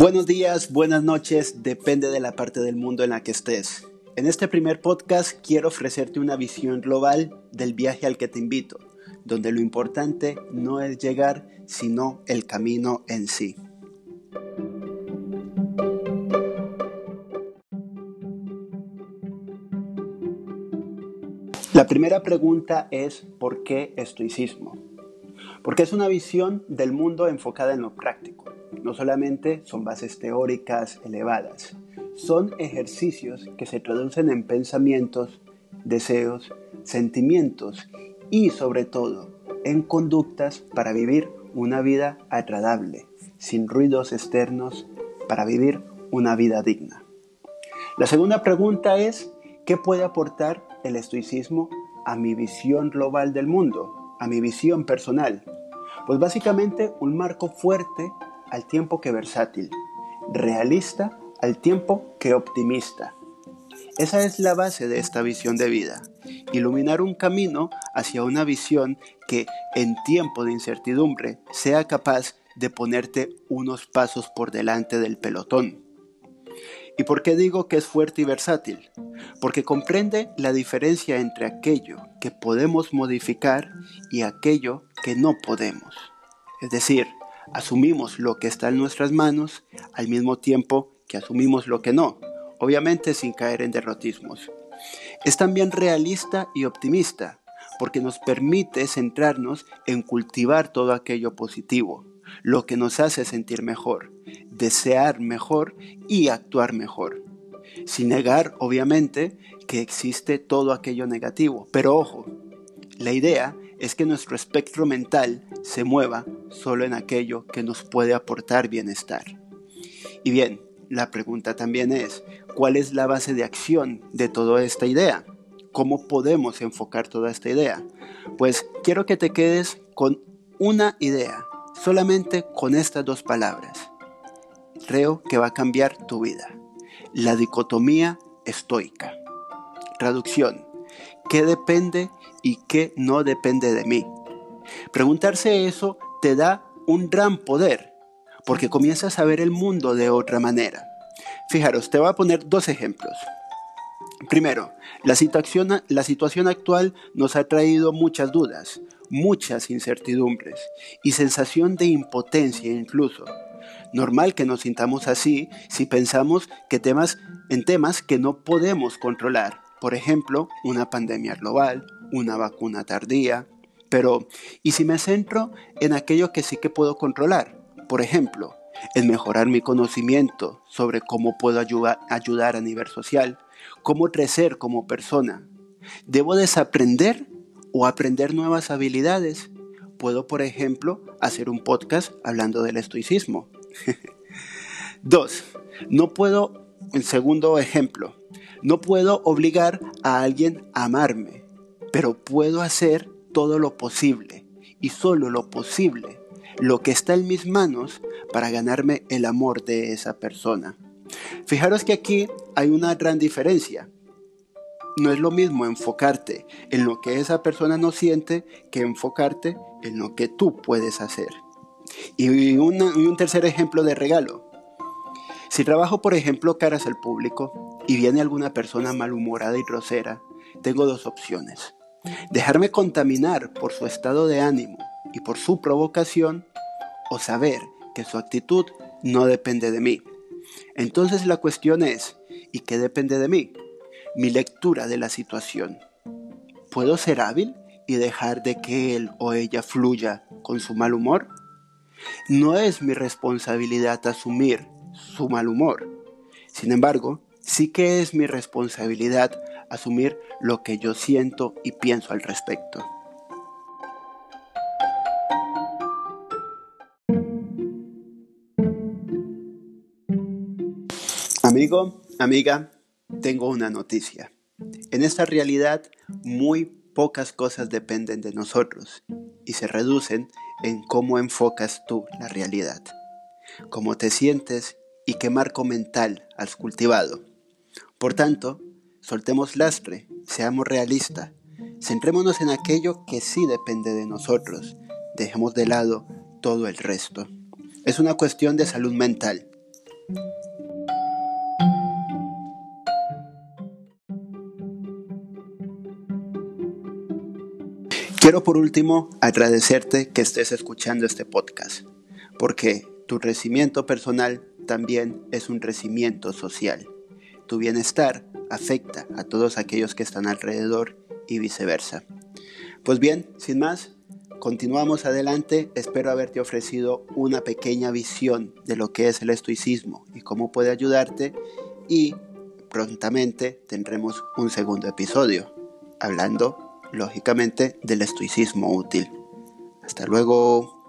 Buenos días, buenas noches, depende de la parte del mundo en la que estés. En este primer podcast quiero ofrecerte una visión global del viaje al que te invito, donde lo importante no es llegar, sino el camino en sí. La primera pregunta es ¿por qué estoicismo? Porque es una visión del mundo enfocada en lo práctico. No solamente son bases teóricas elevadas, son ejercicios que se traducen en pensamientos, deseos, sentimientos y sobre todo en conductas para vivir una vida agradable, sin ruidos externos, para vivir una vida digna. La segunda pregunta es, ¿qué puede aportar el estoicismo a mi visión global del mundo, a mi visión personal? Pues básicamente un marco fuerte al tiempo que versátil, realista al tiempo que optimista. Esa es la base de esta visión de vida, iluminar un camino hacia una visión que en tiempo de incertidumbre sea capaz de ponerte unos pasos por delante del pelotón. ¿Y por qué digo que es fuerte y versátil? Porque comprende la diferencia entre aquello que podemos modificar y aquello que no podemos. Es decir, asumimos lo que está en nuestras manos al mismo tiempo que asumimos lo que no, obviamente sin caer en derrotismos. Es también realista y optimista, porque nos permite centrarnos en cultivar todo aquello positivo, lo que nos hace sentir mejor, desear mejor y actuar mejor. Sin negar, obviamente, que existe todo aquello negativo. Pero ojo, la idea es que nuestro espectro mental se mueva solo en aquello que nos puede aportar bienestar. Y bien, la pregunta también es, ¿cuál es la base de acción de toda esta idea? ¿Cómo podemos enfocar toda esta idea? Pues quiero que te quedes con una idea, solamente con estas dos palabras. Creo que va a cambiar tu vida. La dicotomía estoica. Traducción. ¿Qué depende y qué no depende de mí? Preguntarse eso te da un gran poder, porque comienzas a ver el mundo de otra manera. Fijaros, te voy a poner dos ejemplos. Primero, la situación, la situación actual nos ha traído muchas dudas, muchas incertidumbres y sensación de impotencia incluso. Normal que nos sintamos así si pensamos que temas, en temas que no podemos controlar, por ejemplo, una pandemia global, una vacuna tardía, pero, ¿y si me centro en aquello que sí que puedo controlar? Por ejemplo, en mejorar mi conocimiento sobre cómo puedo ayudar, a nivel social, cómo crecer como persona. ¿Debo desaprender o aprender nuevas habilidades? Puedo, por ejemplo, hacer un podcast hablando del estoicismo. Dos, no puedo, en segundo ejemplo, no puedo obligar a alguien a amarme, pero puedo hacer todo lo posible y solo lo posible, lo que está en mis manos para ganarme el amor de esa persona. Fijaros que aquí hay una gran diferencia. No es lo mismo enfocarte en lo que esa persona no siente que enfocarte en lo que tú puedes hacer. Y un tercer ejemplo de regalo. Si trabajo, por ejemplo, caras al público y viene alguna persona malhumorada y grosera, tengo dos opciones dejarme contaminar por su estado de ánimo y por su provocación, o saber que su actitud no depende de mí. Entonces la cuestión es, ¿y qué depende de mí? Mi lectura de la situación. ¿Puedo ser hábil y dejar de que él o ella fluya con su mal humor? No es mi responsabilidad asumir su mal humor. Sin embargo, sí que es mi responsabilidad asumir lo que yo siento y pienso al respecto. Amigo, amiga, tengo una noticia. En esta realidad muy pocas cosas dependen de nosotros y se reducen en cómo enfocas tú la realidad, cómo te sientes y qué marco mental has cultivado. Por tanto, Soltemos lastre, seamos realistas, centrémonos en aquello que sí depende de nosotros, dejemos de lado todo el resto. Es una cuestión de salud mental. Quiero por último agradecerte que estés escuchando este podcast, porque tu crecimiento personal también es un crecimiento social. Tu bienestar afecta a todos aquellos que están alrededor y viceversa. Pues bien, sin más, continuamos adelante. Espero haberte ofrecido una pequeña visión de lo que es el estoicismo y cómo puede ayudarte y prontamente tendremos un segundo episodio hablando lógicamente del estoicismo útil. Hasta luego.